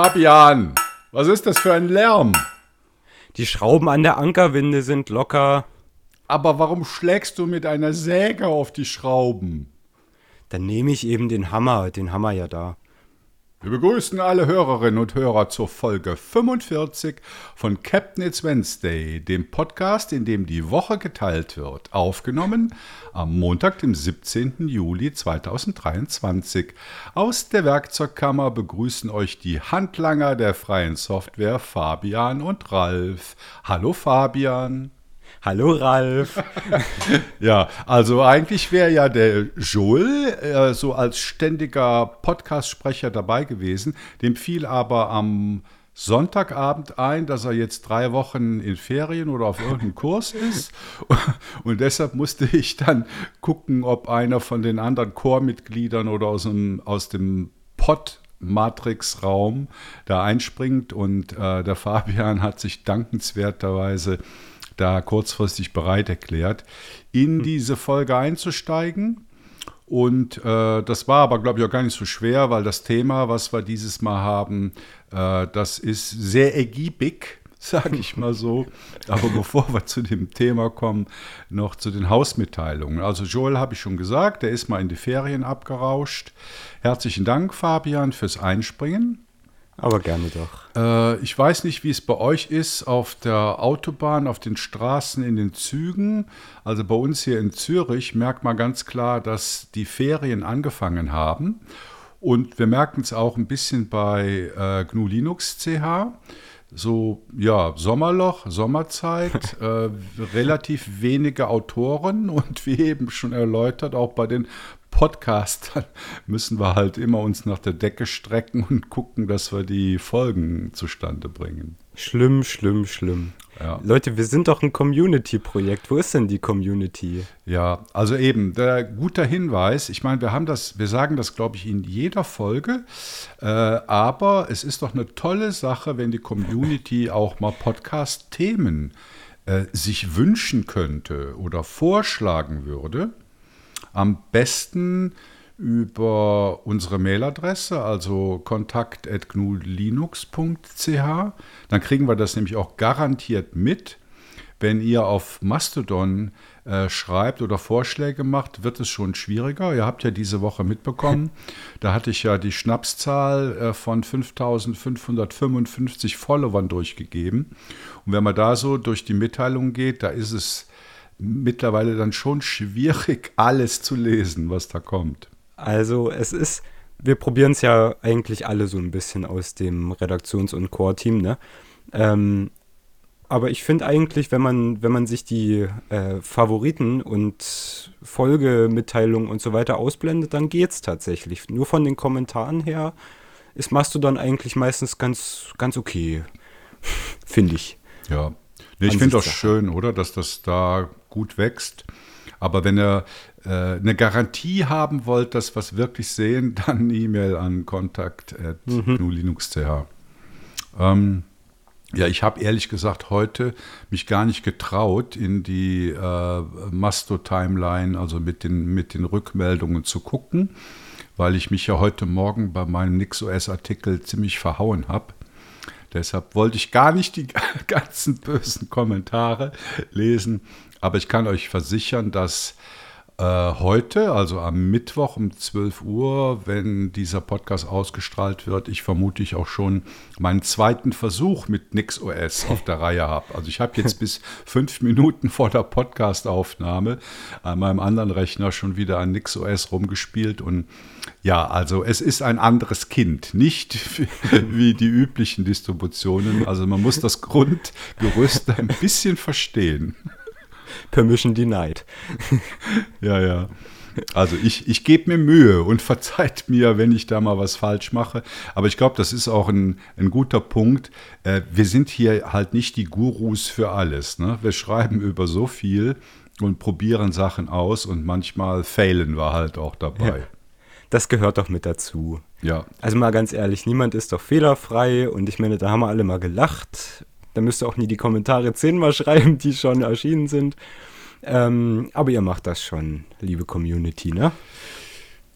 Fabian, was ist das für ein Lärm? Die Schrauben an der Ankerwinde sind locker. Aber warum schlägst du mit einer Säge auf die Schrauben? Dann nehme ich eben den Hammer, den Hammer ja da. Wir begrüßen alle Hörerinnen und Hörer zur Folge 45 von Captain It's Wednesday, dem Podcast, in dem die Woche geteilt wird. Aufgenommen am Montag, dem 17. Juli 2023. Aus der Werkzeugkammer begrüßen euch die Handlanger der freien Software Fabian und Ralf. Hallo Fabian. Hallo Ralf. ja, also eigentlich wäre ja der Joel äh, so als ständiger Podcast-Sprecher dabei gewesen. Dem fiel aber am Sonntagabend ein, dass er jetzt drei Wochen in Ferien oder auf irgendeinem Kurs ist. Und deshalb musste ich dann gucken, ob einer von den anderen Chormitgliedern oder aus dem, aus dem Pod Matrix-Raum da einspringt. Und äh, der Fabian hat sich dankenswerterweise da kurzfristig bereit erklärt, in hm. diese Folge einzusteigen. Und äh, das war aber, glaube ich, auch gar nicht so schwer, weil das Thema, was wir dieses Mal haben, äh, das ist sehr ergiebig, sage ich mal so. Aber bevor wir zu dem Thema kommen, noch zu den Hausmitteilungen. Also Joel habe ich schon gesagt, der ist mal in die Ferien abgerauscht. Herzlichen Dank, Fabian, fürs Einspringen. Aber gerne doch. Äh, ich weiß nicht, wie es bei euch ist auf der Autobahn, auf den Straßen, in den Zügen. Also bei uns hier in Zürich merkt man ganz klar, dass die Ferien angefangen haben. Und wir merken es auch ein bisschen bei äh, GNU Linux CH. So, ja, Sommerloch, Sommerzeit, äh, relativ wenige Autoren und wie eben schon erläutert, auch bei den Podcast, müssen wir halt immer uns nach der Decke strecken und gucken, dass wir die Folgen zustande bringen. Schlimm, schlimm, schlimm. Ja. Leute, wir sind doch ein Community-Projekt. Wo ist denn die Community? Ja, also eben, der guter Hinweis. Ich meine, wir haben das, wir sagen das, glaube ich, in jeder Folge. Äh, aber es ist doch eine tolle Sache, wenn die Community auch mal Podcast-Themen äh, sich wünschen könnte oder vorschlagen würde. Am besten über unsere Mailadresse, also kontakt.gnulinux.ch. Dann kriegen wir das nämlich auch garantiert mit. Wenn ihr auf Mastodon äh, schreibt oder Vorschläge macht, wird es schon schwieriger. Ihr habt ja diese Woche mitbekommen, da hatte ich ja die Schnapszahl äh, von 5555 Followern durchgegeben. Und wenn man da so durch die Mitteilung geht, da ist es mittlerweile dann schon schwierig, alles zu lesen, was da kommt. Also es ist, wir probieren es ja eigentlich alle so ein bisschen aus dem Redaktions- und Core-Team, ne? Ähm, aber ich finde eigentlich, wenn man, wenn man sich die äh, Favoriten und Folgemitteilungen und so weiter ausblendet, dann geht es tatsächlich. Nur von den Kommentaren her ist Mastodon eigentlich meistens ganz, ganz okay. finde ich. Ja. Nee, ich finde auch schön, oder, dass das da gut wächst. Aber wenn ihr äh, eine Garantie haben wollt, dass wir es wirklich sehen, dann E-Mail an kontakt.gnulinux.ch. Mhm. Ähm, ja, ich habe ehrlich gesagt heute mich gar nicht getraut, in die äh, Masto-Timeline, also mit den, mit den Rückmeldungen zu gucken, weil ich mich ja heute Morgen bei meinem NixOS-Artikel ziemlich verhauen habe. Deshalb wollte ich gar nicht die ganzen bösen Kommentare lesen. Aber ich kann euch versichern, dass heute, also am Mittwoch um 12 Uhr, wenn dieser Podcast ausgestrahlt wird, ich vermute ich auch schon meinen zweiten Versuch mit NixOS auf der Reihe habe. Also ich habe jetzt bis fünf Minuten vor der Podcastaufnahme an meinem anderen Rechner schon wieder an NixOS rumgespielt und ja, also es ist ein anderes Kind, nicht wie die üblichen Distributionen. Also man muss das Grundgerüst ein bisschen verstehen. Permission denied. ja, ja. Also ich, ich gebe mir Mühe und verzeiht mir, wenn ich da mal was falsch mache. Aber ich glaube, das ist auch ein, ein guter Punkt. Äh, wir sind hier halt nicht die Gurus für alles. Ne? Wir schreiben über so viel und probieren Sachen aus und manchmal failen wir halt auch dabei. Ja, das gehört doch mit dazu. Ja. Also mal ganz ehrlich, niemand ist doch fehlerfrei und ich meine, da haben wir alle mal gelacht da müsst ihr auch nie die Kommentare zehnmal schreiben, die schon erschienen sind. Ähm, aber ihr macht das schon, liebe Community, ne?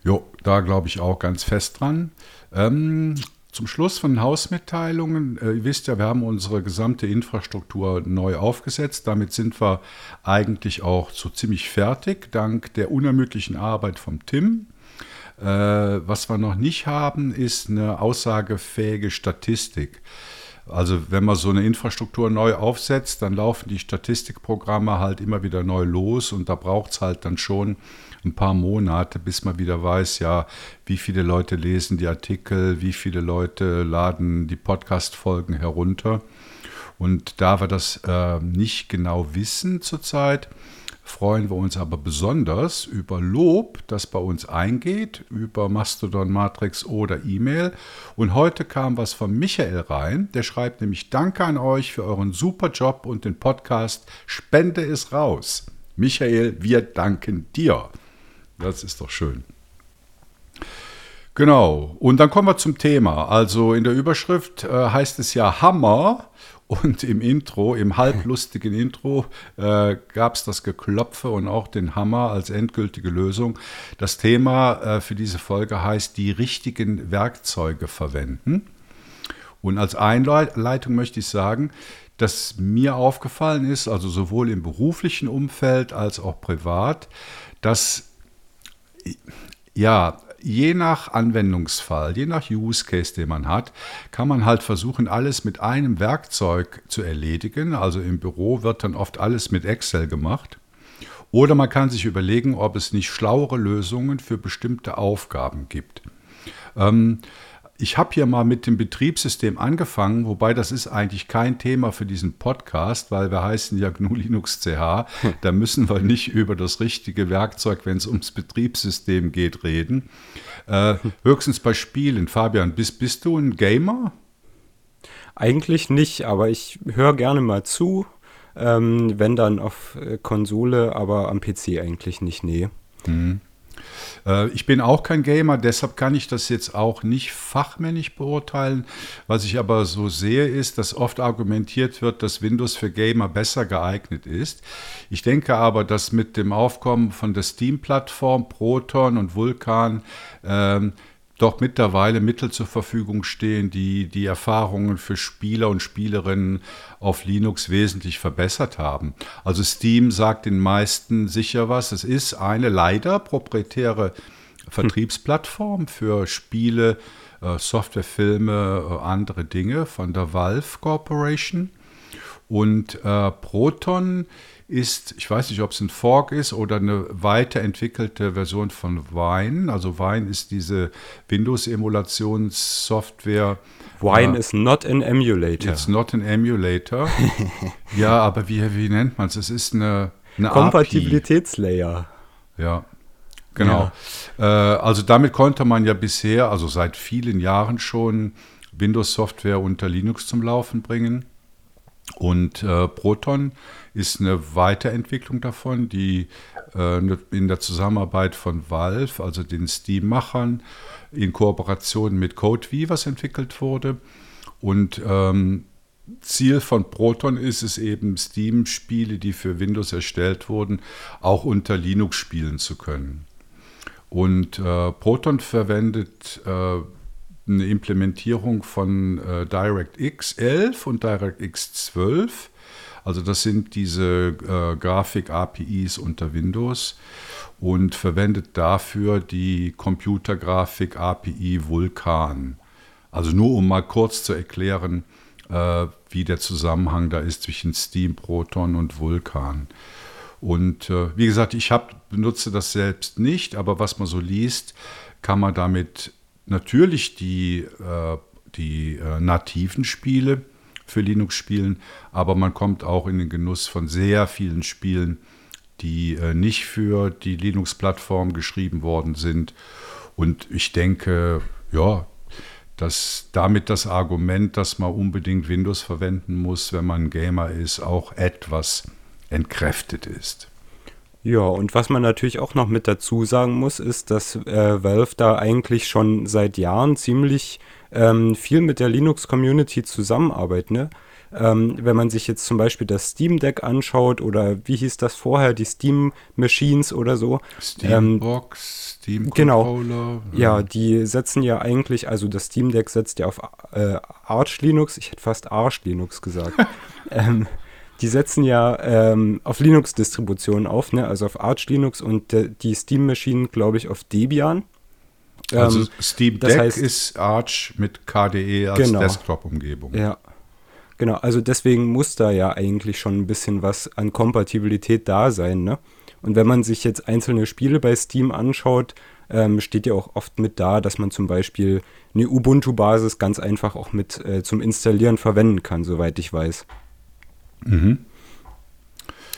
Jo, da glaube ich auch ganz fest dran. Ähm, zum Schluss von Hausmitteilungen. Äh, ihr wisst ja, wir haben unsere gesamte Infrastruktur neu aufgesetzt. Damit sind wir eigentlich auch so ziemlich fertig, dank der unermüdlichen Arbeit vom Tim. Äh, was wir noch nicht haben, ist eine aussagefähige Statistik. Also wenn man so eine Infrastruktur neu aufsetzt, dann laufen die Statistikprogramme halt immer wieder neu los und da braucht es halt dann schon ein paar Monate, bis man wieder weiß, ja, wie viele Leute lesen die Artikel, wie viele Leute laden die Podcast-Folgen herunter. Und da wir das äh, nicht genau wissen zurzeit, freuen wir uns aber besonders über Lob, das bei uns eingeht, über Mastodon, Matrix oder E-Mail. Und heute kam was von Michael rein, der schreibt nämlich Danke an euch für euren super Job und den Podcast. Spende es raus. Michael, wir danken dir. Das ist doch schön. Genau, und dann kommen wir zum Thema. Also in der Überschrift äh, heißt es ja Hammer und im Intro, im halblustigen Intro, äh, gab es das Geklopfe und auch den Hammer als endgültige Lösung. Das Thema äh, für diese Folge heißt die richtigen Werkzeuge verwenden. Und als Einleitung möchte ich sagen, dass mir aufgefallen ist, also sowohl im beruflichen Umfeld als auch privat, dass ja, je nach Anwendungsfall, je nach Use Case, den man hat, kann man halt versuchen, alles mit einem Werkzeug zu erledigen. Also im Büro wird dann oft alles mit Excel gemacht. Oder man kann sich überlegen, ob es nicht schlauere Lösungen für bestimmte Aufgaben gibt. Ähm, ich habe hier mal mit dem Betriebssystem angefangen, wobei das ist eigentlich kein Thema für diesen Podcast, weil wir heißen ja GNU Linux CH. Da müssen wir nicht über das richtige Werkzeug, wenn es ums Betriebssystem geht, reden. Äh, höchstens bei Spielen. Fabian, bist, bist du ein Gamer? Eigentlich nicht, aber ich höre gerne mal zu. Ähm, wenn dann auf äh, Konsole, aber am PC eigentlich nicht, nee. Mhm. Äh, ich bin auch kein Gamer, deshalb kann ich das jetzt auch nicht fachmännisch beurteilen. Was ich aber so sehe, ist, dass oft argumentiert wird, dass Windows für Gamer besser geeignet ist. Ich denke aber, dass mit dem Aufkommen von der Steam-Plattform, Proton und Vulkan ähm, doch mittlerweile Mittel zur Verfügung stehen, die die Erfahrungen für Spieler und Spielerinnen auf Linux wesentlich verbessert haben. Also Steam sagt den meisten sicher was. Es ist eine leider proprietäre Vertriebsplattform für Spiele, äh, Softwarefilme, äh, andere Dinge von der Valve Corporation. Und äh, Proton ist, ich weiß nicht, ob es ein Fork ist oder eine weiterentwickelte Version von Wine. Also Wine ist diese Windows-Emulationssoftware. Wine äh, is not an emulator. It's not an emulator. ja, aber wie, wie nennt man es? Es ist eine, eine Kompatibilitätslayer. Ja, genau. Ja. Äh, also damit konnte man ja bisher, also seit vielen Jahren schon, Windows-Software unter Linux zum Laufen bringen. Und äh, Proton ist eine Weiterentwicklung davon, die äh, in der Zusammenarbeit von Valve, also den Steam-Machern, in Kooperation mit CodeWeavers entwickelt wurde. Und ähm, Ziel von Proton ist es eben, Steam-Spiele, die für Windows erstellt wurden, auch unter Linux spielen zu können. Und äh, Proton verwendet äh, eine Implementierung von äh, DirectX 11 und DirectX 12 also das sind diese äh, Grafik-APIs unter Windows und verwendet dafür die Computergrafik-API Vulkan. Also nur um mal kurz zu erklären, äh, wie der Zusammenhang da ist zwischen Steam, Proton und Vulkan. Und äh, wie gesagt, ich hab, benutze das selbst nicht, aber was man so liest, kann man damit natürlich die, äh, die äh, nativen Spiele für Linux spielen, aber man kommt auch in den Genuss von sehr vielen Spielen, die äh, nicht für die Linux-Plattform geschrieben worden sind. Und ich denke, ja, dass damit das Argument, dass man unbedingt Windows verwenden muss, wenn man Gamer ist, auch etwas entkräftet ist. Ja, und was man natürlich auch noch mit dazu sagen muss, ist, dass äh, Valve da eigentlich schon seit Jahren ziemlich ähm, viel mit der Linux-Community zusammenarbeitet. Ne? Ähm, wenn man sich jetzt zum Beispiel das Steam Deck anschaut oder wie hieß das vorher, die Steam Machines oder so. Steambox, ähm, Steam Controller. Genau. Ja, die setzen ja eigentlich, also das Steam Deck setzt ja auf äh, Arch Linux, ich hätte fast Arch Linux gesagt. ähm, die setzen ja ähm, auf Linux-Distributionen auf, ne? also auf Arch Linux und de, die Steam-Maschinen, glaube ich, auf Debian. Also ähm, Steam Deck heißt, ist Arch mit KDE als genau, Desktop-Umgebung. Ja, genau. Also deswegen muss da ja eigentlich schon ein bisschen was an Kompatibilität da sein. Ne? Und wenn man sich jetzt einzelne Spiele bei Steam anschaut, ähm, steht ja auch oft mit da, dass man zum Beispiel eine Ubuntu-Basis ganz einfach auch mit äh, zum Installieren verwenden kann, soweit ich weiß. Mhm.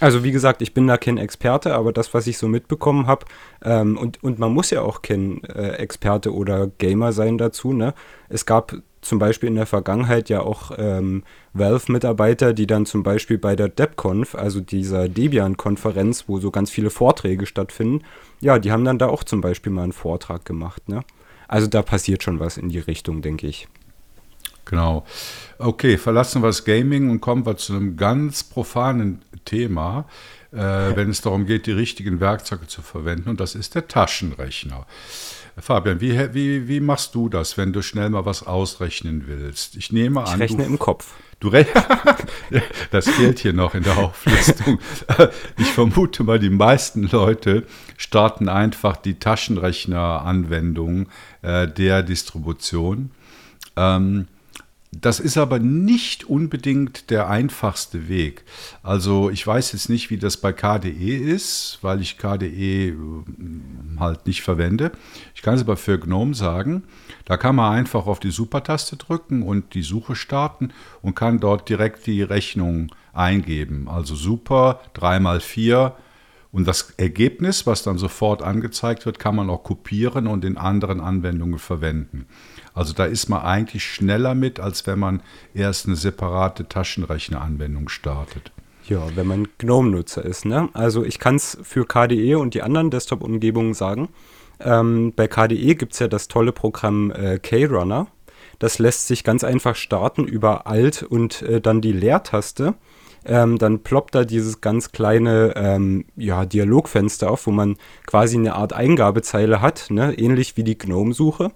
Also wie gesagt, ich bin da kein Experte, aber das, was ich so mitbekommen habe, ähm, und, und man muss ja auch kein äh, Experte oder Gamer sein dazu, ne? Es gab zum Beispiel in der Vergangenheit ja auch ähm, Valve-Mitarbeiter, die dann zum Beispiel bei der DebConf, also dieser Debian-Konferenz, wo so ganz viele Vorträge stattfinden, ja, die haben dann da auch zum Beispiel mal einen Vortrag gemacht, ne? Also da passiert schon was in die Richtung, denke ich. Genau. Okay, verlassen wir das Gaming und kommen wir zu einem ganz profanen Thema, äh, wenn es darum geht, die richtigen Werkzeuge zu verwenden, und das ist der Taschenrechner. Fabian, wie, wie, wie machst du das, wenn du schnell mal was ausrechnen willst? Ich nehme an. Ich rechne du, im Kopf. Du das fehlt hier noch in der Auflistung. Ich vermute mal, die meisten Leute starten einfach die Taschenrechner-Anwendung äh, der Distribution. Ähm, das ist aber nicht unbedingt der einfachste Weg. Also ich weiß jetzt nicht, wie das bei KDE ist, weil ich KDE äh, halt nicht verwende. Ich kann es aber für GNOME sagen. Da kann man einfach auf die Supertaste drücken und die Suche starten und kann dort direkt die Rechnung eingeben. Also Super 3x4 und das Ergebnis, was dann sofort angezeigt wird, kann man auch kopieren und in anderen Anwendungen verwenden. Also da ist man eigentlich schneller mit, als wenn man erst eine separate Taschenrechneranwendung startet. Ja, wenn man GNOME-Nutzer ist. Ne? Also ich kann es für KDE und die anderen Desktop-Umgebungen sagen. Ähm, bei KDE gibt es ja das tolle Programm äh, K-Runner. Das lässt sich ganz einfach starten über Alt und äh, dann die Leertaste. Ähm, dann ploppt da dieses ganz kleine ähm, ja, Dialogfenster auf, wo man quasi eine Art Eingabezeile hat, ne? ähnlich wie die GNOME-Suche.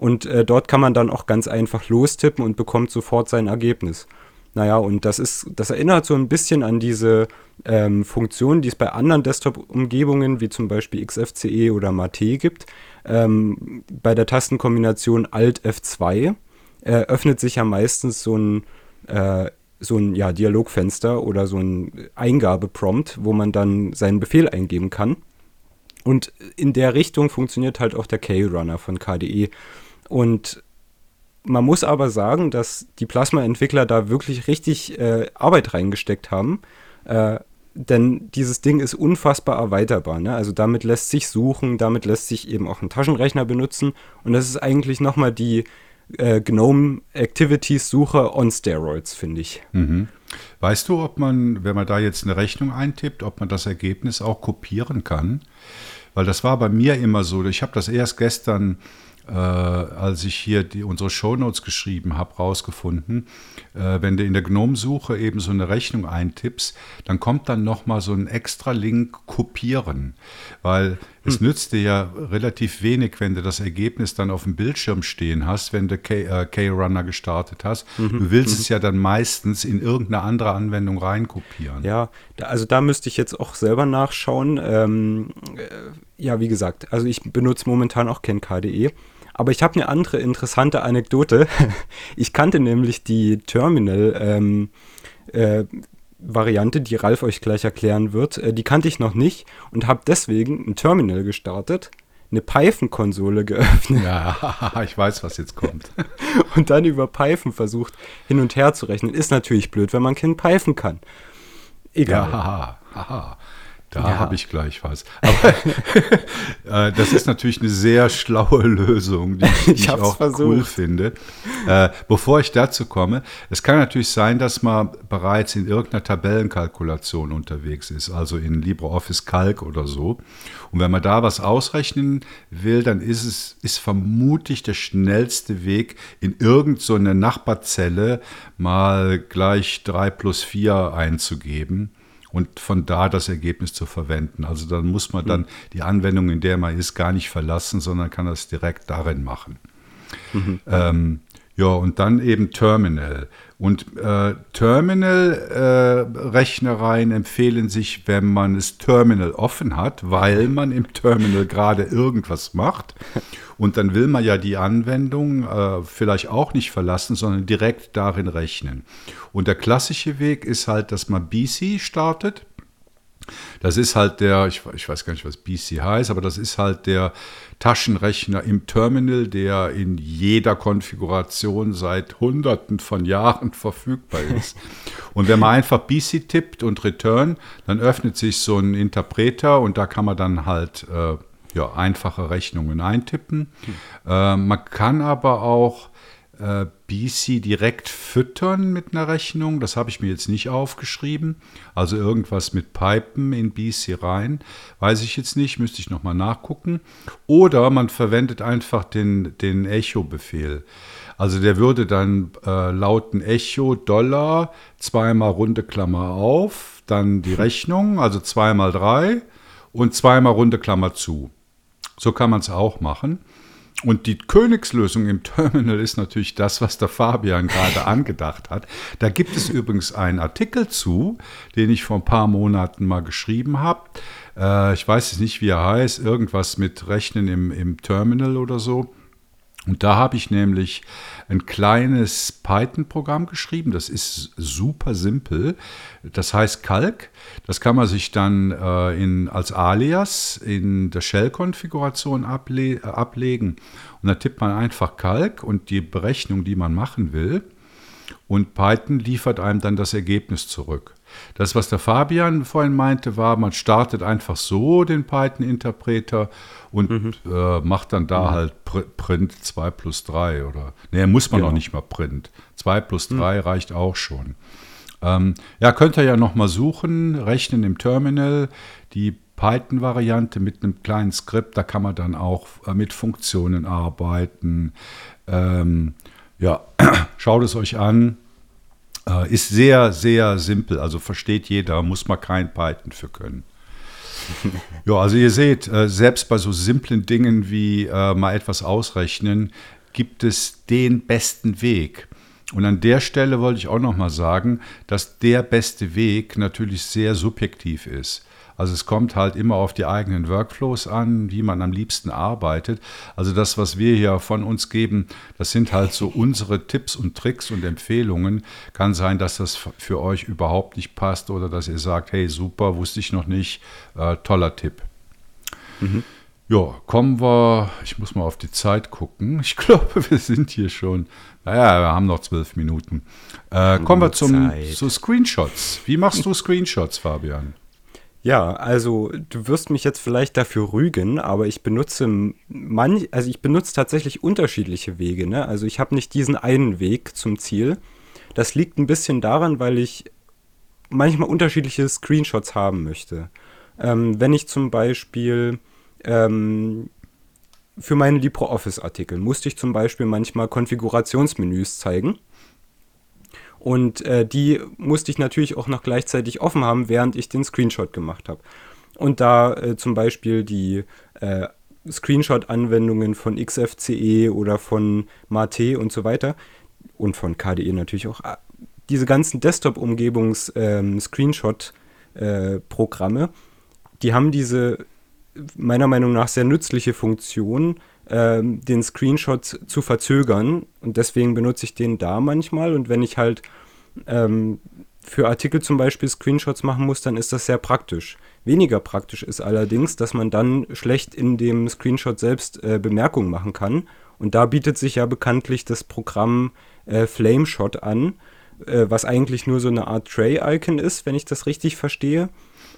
Und äh, dort kann man dann auch ganz einfach lostippen und bekommt sofort sein Ergebnis. Naja, und das ist, das erinnert so ein bisschen an diese ähm, Funktion, die es bei anderen Desktop-Umgebungen, wie zum Beispiel XFCE oder Mate gibt. Ähm, bei der Tastenkombination Alt F2 äh, öffnet sich ja meistens so ein, äh, so ein ja, Dialogfenster oder so ein Eingabeprompt, wo man dann seinen Befehl eingeben kann. Und in der Richtung funktioniert halt auch der K-Runner von KDE. Und man muss aber sagen, dass die Plasma-Entwickler da wirklich richtig äh, Arbeit reingesteckt haben. Äh, denn dieses Ding ist unfassbar erweiterbar. Ne? Also damit lässt sich suchen, damit lässt sich eben auch ein Taschenrechner benutzen. Und das ist eigentlich nochmal die äh, GNOME Activities Suche on Steroids, finde ich. Mhm. Weißt du, ob man, wenn man da jetzt eine Rechnung eintippt, ob man das Ergebnis auch kopieren kann? Weil das war bei mir immer so. Ich habe das erst gestern äh, als ich hier die, unsere Shownotes geschrieben habe, rausgefunden. Äh, wenn du in der Gnome-Suche eben so eine Rechnung eintippst, dann kommt dann nochmal so ein extra Link kopieren. Weil es hm. nützt dir ja relativ wenig, wenn du das Ergebnis dann auf dem Bildschirm stehen hast, wenn du K-Runner äh, gestartet hast. Mhm. Du willst mhm. es ja dann meistens in irgendeine andere Anwendung reinkopieren. Ja, da, also da müsste ich jetzt auch selber nachschauen. Ähm, äh, ja, wie gesagt, also ich benutze momentan auch kein KDE. Aber ich habe eine andere interessante Anekdote. Ich kannte nämlich die Terminal ähm, äh, Variante, die Ralf euch gleich erklären wird. Äh, die kannte ich noch nicht und habe deswegen ein Terminal gestartet, eine Python-Konsole geöffnet. Ja, ich weiß, was jetzt kommt. und dann über Python versucht, hin und her zu rechnen. Ist natürlich blöd, wenn man kein Python kann. Egal. Ja, haha, haha. Da ja. habe ich gleich was. Aber äh, das ist natürlich eine sehr schlaue Lösung, die, die ich, ich auch versucht. cool finde. Äh, bevor ich dazu komme, es kann natürlich sein, dass man bereits in irgendeiner Tabellenkalkulation unterwegs ist, also in LibreOffice Calc oder so. Und wenn man da was ausrechnen will, dann ist es ist vermutlich der schnellste Weg, in irgendeine so Nachbarzelle mal gleich 3 plus 4 einzugeben und von da das Ergebnis zu verwenden. Also dann muss man dann die Anwendung, in der man ist, gar nicht verlassen, sondern kann das direkt darin machen. Mhm. Ähm, ja, und dann eben Terminal. Und äh, Terminal-Rechnereien äh, empfehlen sich, wenn man das Terminal offen hat, weil man im Terminal gerade irgendwas macht. Und dann will man ja die Anwendung äh, vielleicht auch nicht verlassen, sondern direkt darin rechnen. Und der klassische Weg ist halt, dass man BC startet. Das ist halt der, ich, ich, weiß gar nicht, was BC heißt, aber das ist halt der Taschenrechner im Terminal, der in jeder Konfiguration seit Hunderten von Jahren verfügbar ist. Und wenn man einfach BC tippt und Return, dann öffnet sich so ein Interpreter und da kann man dann halt äh, ja, einfache Rechnungen eintippen. Hm. Äh, man kann aber auch äh, BC direkt füttern mit einer Rechnung. Das habe ich mir jetzt nicht aufgeschrieben. Also irgendwas mit Pipen in BC rein. Weiß ich jetzt nicht, müsste ich nochmal nachgucken. Oder man verwendet einfach den, den Echo-Befehl. Also der würde dann äh, lauten Echo Dollar, zweimal runde Klammer auf, dann die Rechnung, also zweimal drei und zweimal runde Klammer zu. So kann man es auch machen. Und die Königslösung im Terminal ist natürlich das, was der Fabian gerade angedacht hat. Da gibt es übrigens einen Artikel zu, den ich vor ein paar Monaten mal geschrieben habe. Äh, ich weiß jetzt nicht, wie er heißt, irgendwas mit Rechnen im, im Terminal oder so. Und da habe ich nämlich ein kleines Python-Programm geschrieben. Das ist super simpel. Das heißt Calc. Das kann man sich dann äh, in, als Alias in der Shell-Konfiguration able ablegen. Und da tippt man einfach Calc und die Berechnung, die man machen will. Und Python liefert einem dann das Ergebnis zurück. Das, was der Fabian vorhin meinte, war, man startet einfach so den Python-Interpreter und mhm. äh, macht dann da mhm. halt Pr Print 2 plus 3 oder, nee, muss man ja. noch nicht mal Print. 2 plus 3 mhm. reicht auch schon. Ähm, ja, könnt ihr ja nochmal suchen, rechnen im Terminal, die Python-Variante mit einem kleinen Skript, da kann man dann auch äh, mit Funktionen arbeiten. Ähm, ja, schaut es euch an. Äh, ist sehr, sehr simpel, also versteht jeder, muss man kein Python für können. ja, also ihr seht, äh, selbst bei so simplen Dingen wie äh, mal etwas ausrechnen, gibt es den besten Weg. Und an der Stelle wollte ich auch noch mal sagen, dass der beste Weg natürlich sehr subjektiv ist. Also es kommt halt immer auf die eigenen Workflows an, wie man am liebsten arbeitet. Also das, was wir hier von uns geben, das sind halt so unsere Tipps und Tricks und Empfehlungen. Kann sein, dass das für euch überhaupt nicht passt oder dass ihr sagt, hey, super, wusste ich noch nicht, äh, toller Tipp. Mhm. Ja, kommen wir, ich muss mal auf die Zeit gucken. Ich glaube, wir sind hier schon, naja, wir haben noch zwölf Minuten. Äh, kommen wir zum, zu Screenshots. Wie machst du Screenshots, Fabian? Ja, also du wirst mich jetzt vielleicht dafür rügen, aber ich benutze manch, also ich benutze tatsächlich unterschiedliche Wege. Ne? Also ich habe nicht diesen einen Weg zum Ziel. Das liegt ein bisschen daran, weil ich manchmal unterschiedliche Screenshots haben möchte. Ähm, wenn ich zum Beispiel ähm, für meine LibreOffice-Artikel musste ich zum Beispiel manchmal Konfigurationsmenüs zeigen. Und äh, die musste ich natürlich auch noch gleichzeitig offen haben, während ich den Screenshot gemacht habe. Und da äh, zum Beispiel die äh, Screenshot-Anwendungen von XFCE oder von Mate und so weiter und von KDE natürlich auch, äh, diese ganzen Desktop-Umgebungs-Screenshot-Programme, ähm, die haben diese meiner Meinung nach sehr nützliche Funktion, ähm, den Screenshot zu verzögern. Und deswegen benutze ich den da manchmal. Und wenn ich halt ähm, für Artikel zum Beispiel Screenshots machen muss, dann ist das sehr praktisch. Weniger praktisch ist allerdings, dass man dann schlecht in dem Screenshot selbst äh, Bemerkungen machen kann. Und da bietet sich ja bekanntlich das Programm äh, Flameshot an, äh, was eigentlich nur so eine Art Tray-Icon ist, wenn ich das richtig verstehe.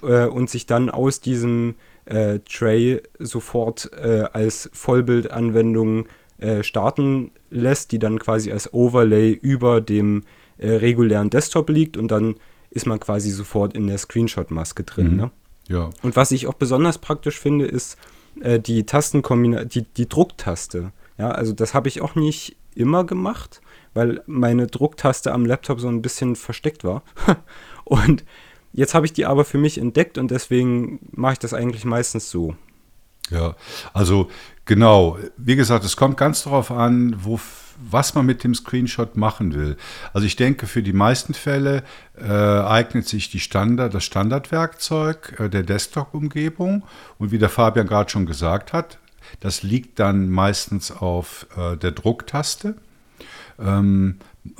äh, und sich dann aus diesem äh, Tray sofort äh, als Vollbildanwendung äh, starten lässt, die dann quasi als Overlay über dem äh, regulären Desktop liegt und dann ist man quasi sofort in der Screenshot-Maske drin. Mhm. Ne? Ja. Und was ich auch besonders praktisch finde, ist äh, die Tastenkombination, die, die Drucktaste. Ja, also das habe ich auch nicht immer gemacht, weil meine Drucktaste am Laptop so ein bisschen versteckt war. und jetzt habe ich die aber für mich entdeckt und deswegen mache ich das eigentlich meistens so. Ja, also genau. Wie gesagt, es kommt ganz darauf an, wo, was man mit dem Screenshot machen will. Also ich denke, für die meisten Fälle äh, eignet sich die Standard, das Standardwerkzeug äh, der Desktop-Umgebung. Und wie der Fabian gerade schon gesagt hat, das liegt dann meistens auf äh, der Drucktaste. Ähm,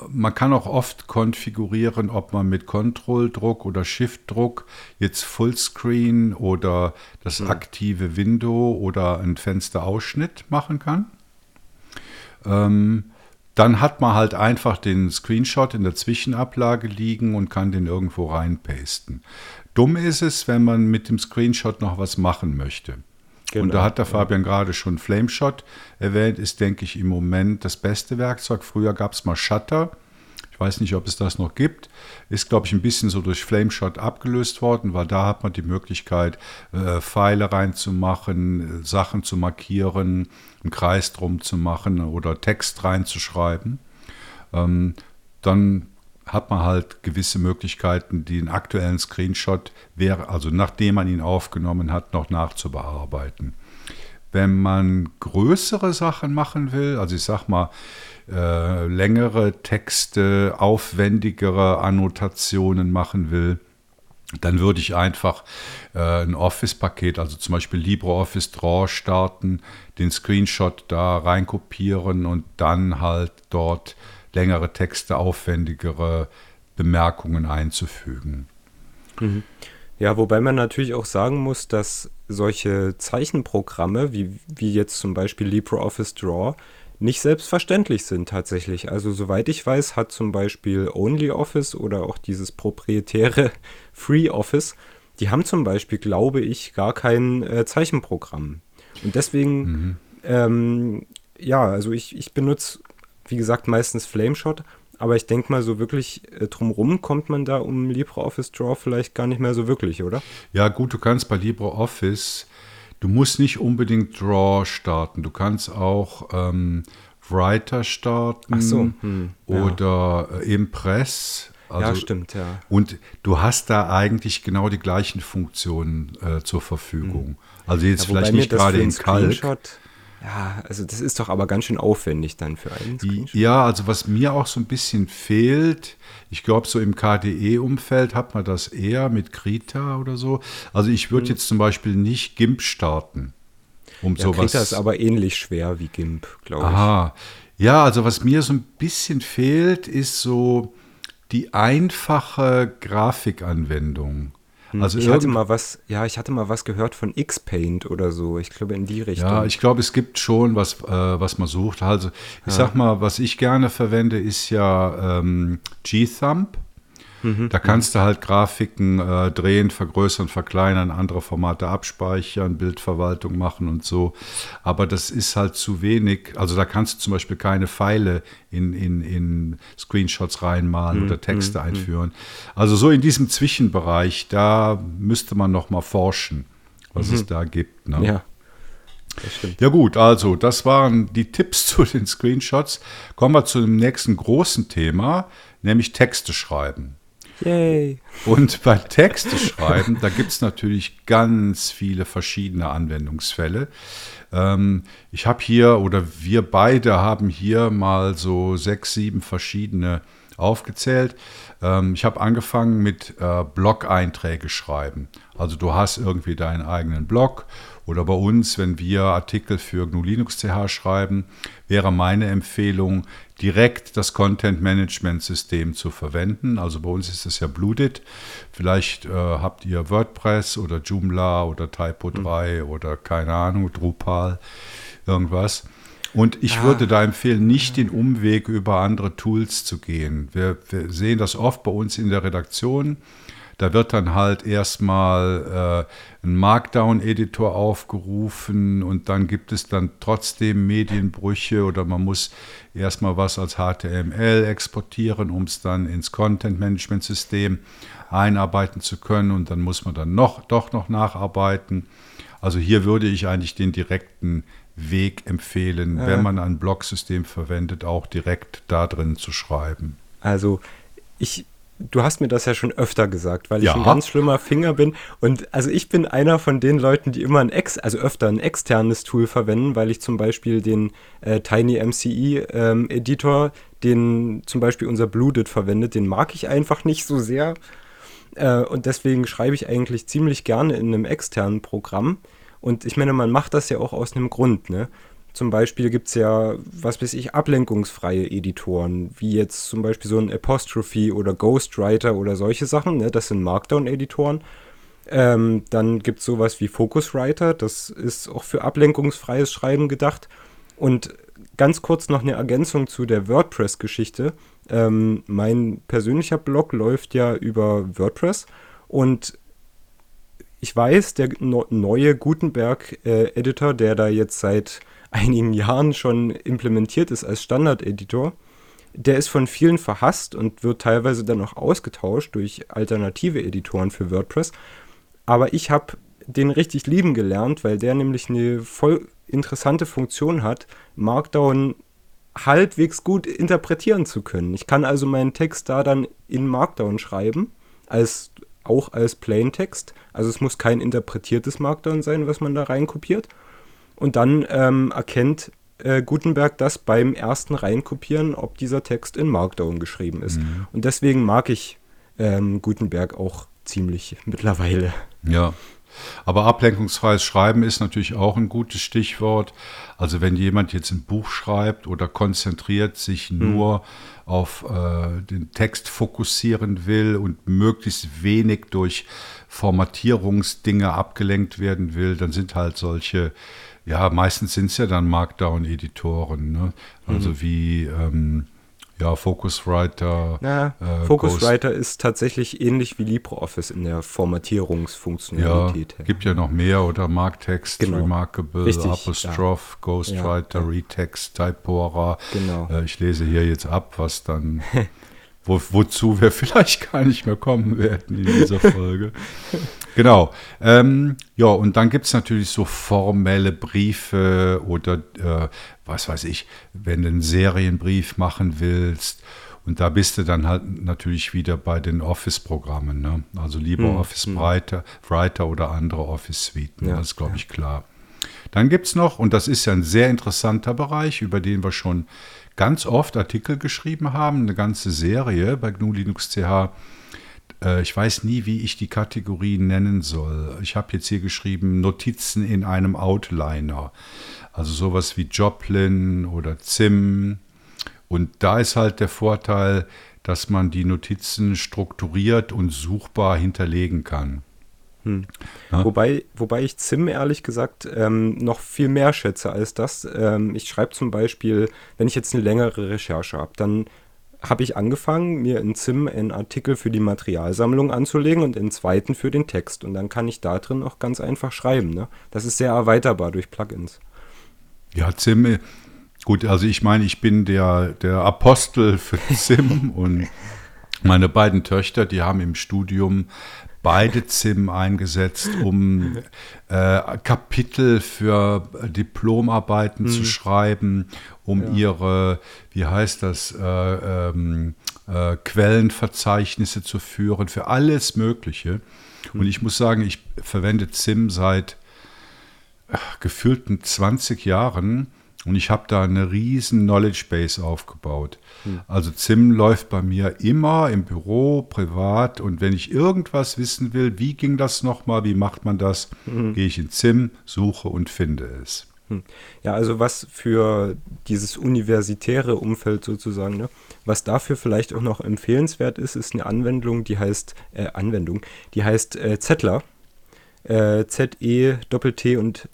man kann auch oft konfigurieren, ob man mit Control-Druck oder Shift-Druck jetzt Fullscreen oder das mhm. aktive Window oder ein Fensterausschnitt machen kann. Ähm, dann hat man halt einfach den Screenshot in der Zwischenablage liegen und kann den irgendwo reinpasten. Dumm ist es, wenn man mit dem Screenshot noch was machen möchte. Genau, und da hat der Fabian ja. gerade schon Flameshot erwähnt, ist, denke ich, im Moment das beste Werkzeug. Früher gab es mal Shutter. Ich weiß nicht, ob es das noch gibt. Ist, glaube ich, ein bisschen so durch Flameshot abgelöst worden, weil da hat man die Möglichkeit, äh, Pfeile reinzumachen, äh, Sachen zu markieren, einen Kreis drum zu machen oder Text reinzuschreiben. Ähm, dann hat man halt gewisse Möglichkeiten, den aktuellen Screenshot wäre, also nachdem man ihn aufgenommen hat, noch nachzubearbeiten. Wenn man größere Sachen machen will, also ich sag mal, äh, längere Texte, aufwendigere Annotationen machen will, dann würde ich einfach äh, ein Office-Paket, also zum Beispiel LibreOffice Draw starten, den Screenshot da reinkopieren und dann halt dort längere Texte, aufwendigere Bemerkungen einzufügen. Mhm. Ja, wobei man natürlich auch sagen muss, dass solche Zeichenprogramme, wie, wie jetzt zum Beispiel LibreOffice Draw, nicht selbstverständlich sind tatsächlich. Also soweit ich weiß, hat zum Beispiel OnlyOffice oder auch dieses proprietäre FreeOffice, die haben zum Beispiel, glaube ich, gar kein äh, Zeichenprogramm. Und deswegen, mhm. ähm, ja, also ich, ich benutze wie gesagt, meistens Flameshot. Aber ich denke mal, so wirklich äh, drumrum kommt man da um LibreOffice Draw vielleicht gar nicht mehr so wirklich, oder? Ja, gut, du kannst bei LibreOffice, du musst nicht unbedingt Draw starten. Du kannst auch ähm, Writer starten so, hm, oder ja. Äh, Impress. Also, ja, stimmt, ja. Und du hast da eigentlich genau die gleichen Funktionen äh, zur Verfügung. Hm. Also jetzt ja, vielleicht nicht gerade in Kalk. Ja, also das ist doch aber ganz schön aufwendig dann für einen Screenshot. Ja, also was mir auch so ein bisschen fehlt, ich glaube, so im KDE-Umfeld hat man das eher mit Krita oder so. Also ich würde hm. jetzt zum Beispiel nicht GIMP starten. Um ja, sowas. Krita ist aber ähnlich schwer wie GIMP, glaube ich. Aha. Ja, also was mir so ein bisschen fehlt, ist so die einfache Grafikanwendung. Hm. Also ich hatte mal was, ja, ich hatte mal was gehört von X-Paint oder so. Ich glaube in die Richtung. Ja, ich glaube, es gibt schon was, äh, was man sucht. Also ich ja. sag mal, was ich gerne verwende, ist ja ähm, G-Thumb. Mhm. Da kannst du halt Grafiken äh, drehen, vergrößern, verkleinern, andere Formate abspeichern, Bildverwaltung machen und so. Aber das ist halt zu wenig. Also da kannst du zum Beispiel keine Pfeile in, in, in Screenshots reinmalen mhm. oder Texte mhm. einführen. Also so in diesem Zwischenbereich, da müsste man noch mal forschen, was es mhm. da gibt. Ne? Ja. Ja gut, also das waren die Tipps zu den Screenshots. Kommen wir zu dem nächsten großen Thema, nämlich Texte schreiben. Yay. Und bei Texte schreiben, da gibt es natürlich ganz viele verschiedene Anwendungsfälle. Ähm, ich habe hier, oder wir beide haben hier mal so sechs, sieben verschiedene aufgezählt. Ähm, ich habe angefangen mit äh, Blog-Einträge schreiben. Also du hast irgendwie deinen eigenen Blog oder bei uns, wenn wir Artikel für GNU Linux CH schreiben, wäre meine Empfehlung, direkt das Content Management System zu verwenden. Also bei uns ist das ja Bluedit. Vielleicht äh, habt ihr WordPress oder Joomla oder Typo3 mhm. oder keine Ahnung, Drupal, irgendwas. Und ich ah. würde da empfehlen, nicht den Umweg über andere Tools zu gehen. Wir, wir, sehen das oft bei uns in der Redaktion. Da wird dann halt erstmal äh, ein Markdown-Editor aufgerufen und dann gibt es dann trotzdem Medienbrüche oder man muss erstmal was als HTML exportieren, um es dann ins Content-Management-System einarbeiten zu können und dann muss man dann noch, doch noch nacharbeiten. Also hier würde ich eigentlich den direkten Weg empfehlen, ja. wenn man ein Blogsystem verwendet, auch direkt da drin zu schreiben. Also ich, du hast mir das ja schon öfter gesagt, weil ich ja. ein ganz schlimmer Finger bin. Und also ich bin einer von den Leuten, die immer ein ex, also öfter ein externes Tool verwenden, weil ich zum Beispiel den äh, Tiny MCE ähm, Editor, den zum Beispiel unser Bluedit verwendet, den mag ich einfach nicht so sehr. Äh, und deswegen schreibe ich eigentlich ziemlich gerne in einem externen Programm. Und ich meine, man macht das ja auch aus einem Grund, ne? Zum Beispiel gibt es ja, was weiß ich, ablenkungsfreie Editoren, wie jetzt zum Beispiel so ein Apostrophe oder Ghostwriter oder solche Sachen, ne? Das sind Markdown-Editoren. Ähm, dann gibt es sowas wie Focuswriter, das ist auch für ablenkungsfreies Schreiben gedacht. Und ganz kurz noch eine Ergänzung zu der WordPress-Geschichte. Ähm, mein persönlicher Blog läuft ja über WordPress und ich weiß, der neue Gutenberg-Editor, äh, der da jetzt seit einigen Jahren schon implementiert ist als Standard-Editor, der ist von vielen verhasst und wird teilweise dann auch ausgetauscht durch alternative Editoren für WordPress. Aber ich habe den richtig lieben gelernt, weil der nämlich eine voll interessante Funktion hat, Markdown halbwegs gut interpretieren zu können. Ich kann also meinen Text da dann in Markdown schreiben, als auch als Plaintext. Also es muss kein interpretiertes Markdown sein, was man da reinkopiert. Und dann ähm, erkennt äh, Gutenberg das beim ersten Reinkopieren, ob dieser Text in Markdown geschrieben ist. Mhm. Und deswegen mag ich ähm, Gutenberg auch ziemlich mittlerweile. Ja. Aber ablenkungsfreies Schreiben ist natürlich auch ein gutes Stichwort. Also wenn jemand jetzt ein Buch schreibt oder konzentriert sich mhm. nur auf äh, den Text fokussieren will und möglichst wenig durch Formatierungsdinge abgelenkt werden will, dann sind halt solche, ja, meistens sind es ja dann Markdown-Editoren, ne? also mhm. wie ähm, ja, Focuswriter. Ja, äh, Focuswriter Ghost. ist tatsächlich ähnlich wie LibreOffice in der Formatierungsfunktionalität. Ja, gibt ja noch mehr oder Marktext, genau. Remarkable, Richtig, Apostrophe, ja. Ghostwriter, ja, Retext, Typora. Genau. Äh, ich lese hier jetzt ab, was dann wo, wozu wir vielleicht gar nicht mehr kommen werden in dieser Folge. genau. Ähm, ja, und dann gibt es natürlich so formelle Briefe oder äh, was weiß ich, wenn du einen Serienbrief machen willst. Und da bist du dann halt natürlich wieder bei den Office-Programmen, ne? Also lieber hm, Office hm. Writer, Writer oder andere Office-Suiten, ja, das ist, glaube ich, klar. Dann gibt es noch, und das ist ja ein sehr interessanter Bereich, über den wir schon ganz oft Artikel geschrieben haben, eine ganze Serie bei GNU Linux CH. Äh, ich weiß nie, wie ich die Kategorie nennen soll. Ich habe jetzt hier geschrieben Notizen in einem Outliner. Also sowas wie Joplin oder Zim. Und da ist halt der Vorteil, dass man die Notizen strukturiert und suchbar hinterlegen kann. Hm. Ja. Wobei, wobei ich Zim ehrlich gesagt ähm, noch viel mehr schätze als das. Ähm, ich schreibe zum Beispiel, wenn ich jetzt eine längere Recherche habe, dann habe ich angefangen, mir in Zim einen Artikel für die Materialsammlung anzulegen und einen zweiten für den Text. Und dann kann ich da drin auch ganz einfach schreiben. Ne? Das ist sehr erweiterbar durch Plugins. Ja, Zim, gut, also ich meine, ich bin der, der Apostel für Zim und meine beiden Töchter, die haben im Studium beide ZIM eingesetzt, um äh, Kapitel für Diplomarbeiten mhm. zu schreiben, um ja. ihre, wie heißt das, äh, ähm, äh, Quellenverzeichnisse zu führen, für alles Mögliche. Mhm. Und ich muss sagen, ich verwende ZIM seit gefühlten 20 Jahren und ich habe da eine riesen Knowledge Base aufgebaut. Hm. Also ZIM läuft bei mir immer im Büro, privat. Und wenn ich irgendwas wissen will, wie ging das nochmal, wie macht man das, hm. gehe ich in ZIM, suche und finde es. Hm. Ja, also was für dieses universitäre Umfeld sozusagen, ne, was dafür vielleicht auch noch empfehlenswert ist, ist eine Anwendung, die heißt, äh, Anwendung, die heißt äh, Zettler. Äh, Z-E-T-T und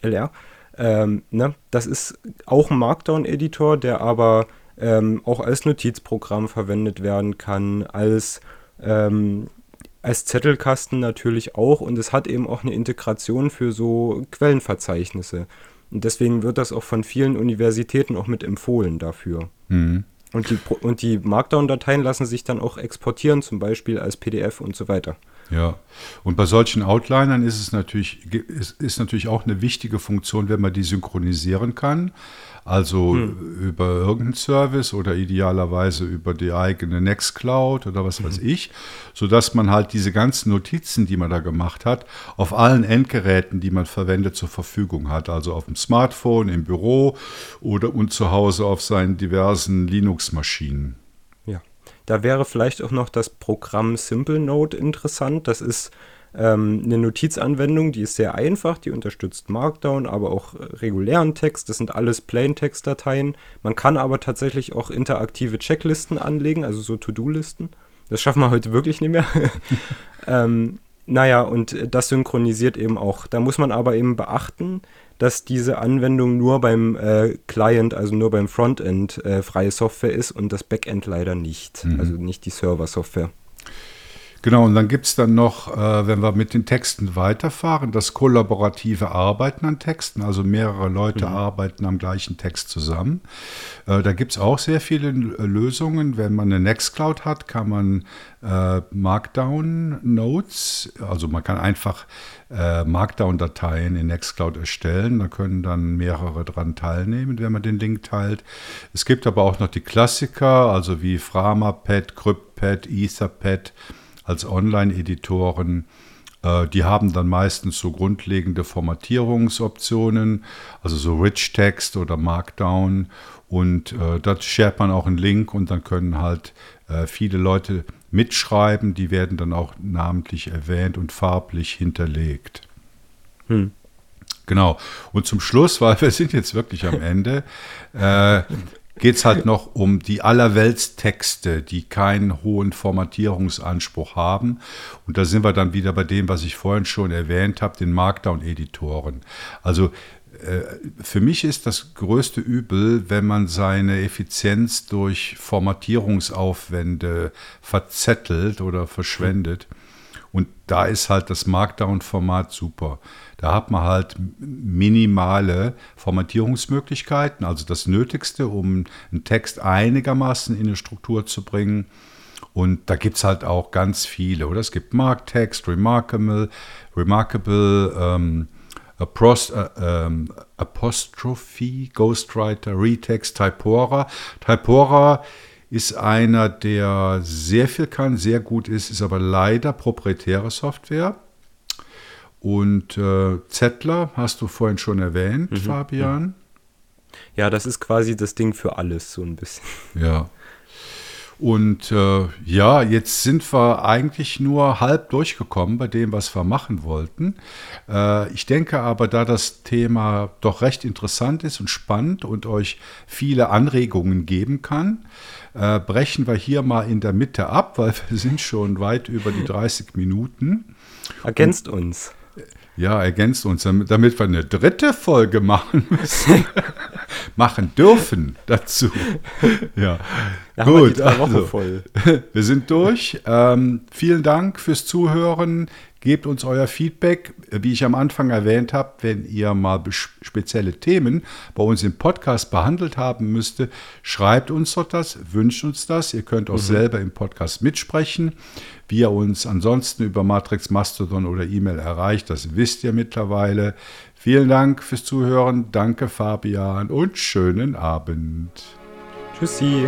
L-R. Ähm, ne? Das ist auch ein Markdown-Editor, der aber ähm, auch als Notizprogramm verwendet werden kann, als ähm, als Zettelkasten natürlich auch und es hat eben auch eine Integration für so Quellenverzeichnisse. Und deswegen wird das auch von vielen Universitäten auch mit empfohlen dafür. Mhm. Und die, und die Markdown-Dateien lassen sich dann auch exportieren, zum Beispiel als PDF und so weiter. Ja, und bei solchen Outlinern ist es natürlich, ist, ist natürlich auch eine wichtige Funktion, wenn man die synchronisieren kann. Also hm. über irgendeinen Service oder idealerweise über die eigene Nextcloud oder was weiß hm. ich, sodass man halt diese ganzen Notizen, die man da gemacht hat, auf allen Endgeräten, die man verwendet, zur Verfügung hat. Also auf dem Smartphone, im Büro oder und zu Hause auf seinen diversen Linux-Maschinen. Da wäre vielleicht auch noch das Programm Simple Note interessant. Das ist ähm, eine Notizanwendung, die ist sehr einfach, die unterstützt Markdown, aber auch regulären Text. Das sind alles Plaintext-Dateien. Man kann aber tatsächlich auch interaktive Checklisten anlegen, also so To-Do-Listen. Das schaffen wir heute wirklich nicht mehr. ähm, naja, und das synchronisiert eben auch. Da muss man aber eben beachten, dass diese Anwendung nur beim äh, Client, also nur beim Frontend äh, freie Software ist und das Backend leider nicht. Mhm. Also nicht die Server-Software. Genau, und dann gibt es dann noch, äh, wenn wir mit den Texten weiterfahren, das kollaborative Arbeiten an Texten. Also mehrere Leute mhm. arbeiten am gleichen Text zusammen. Äh, da gibt es auch sehr viele Lösungen. Wenn man eine Nextcloud hat, kann man äh, Markdown-Notes, also man kann einfach äh, Markdown-Dateien in Nextcloud erstellen. Da können dann mehrere dran teilnehmen, wenn man den Link teilt. Es gibt aber auch noch die Klassiker, also wie Framapad, CryptPad, Etherpad als Online-Editoren. Äh, die haben dann meistens so grundlegende Formatierungsoptionen, also so Rich Text oder Markdown. Und äh, da shared man auch einen Link und dann können halt äh, viele Leute mitschreiben. Die werden dann auch namentlich erwähnt und farblich hinterlegt. Hm. Genau. Und zum Schluss, weil wir sind jetzt wirklich am Ende, äh, geht es halt noch um die Allerweltstexte, die keinen hohen Formatierungsanspruch haben. Und da sind wir dann wieder bei dem, was ich vorhin schon erwähnt habe, den Markdown-Editoren. Also äh, für mich ist das größte Übel, wenn man seine Effizienz durch Formatierungsaufwände verzettelt oder verschwendet. Und da ist halt das Markdown-Format super. Da hat man halt minimale Formatierungsmöglichkeiten, also das Nötigste, um einen Text einigermaßen in eine Struktur zu bringen. Und da gibt es halt auch ganz viele, oder? Es gibt Marktext, Remarkable, Remarkable, ähm, Apost äh, ähm, Apostrophe, Ghostwriter, Retext, Typora. Typora ist einer, der sehr viel kann, sehr gut ist, ist aber leider proprietäre Software. Und äh, Zettler hast du vorhin schon erwähnt, mhm. Fabian. Ja, das ist quasi das Ding für alles, so ein bisschen. Ja. Und äh, ja, jetzt sind wir eigentlich nur halb durchgekommen bei dem, was wir machen wollten. Äh, ich denke aber, da das Thema doch recht interessant ist und spannend und euch viele Anregungen geben kann, äh, brechen wir hier mal in der Mitte ab, weil wir sind schon weit über die 30 Minuten. Ergänzt und, uns. Ja, ergänzt uns, damit wir eine dritte Folge machen müssen. machen dürfen dazu. Ja, ja gut. Also, voll. wir sind durch. Ähm, vielen Dank fürs Zuhören. Gebt uns euer Feedback. Wie ich am Anfang erwähnt habe, wenn ihr mal spezielle Themen bei uns im Podcast behandelt haben müsste, schreibt uns doch das, wünscht uns das. Ihr könnt auch mhm. selber im Podcast mitsprechen. Wie ihr uns ansonsten über Matrix, Mastodon oder E-Mail erreicht, das wisst ihr mittlerweile. Vielen Dank fürs Zuhören. Danke, Fabian, und schönen Abend. Tschüssi.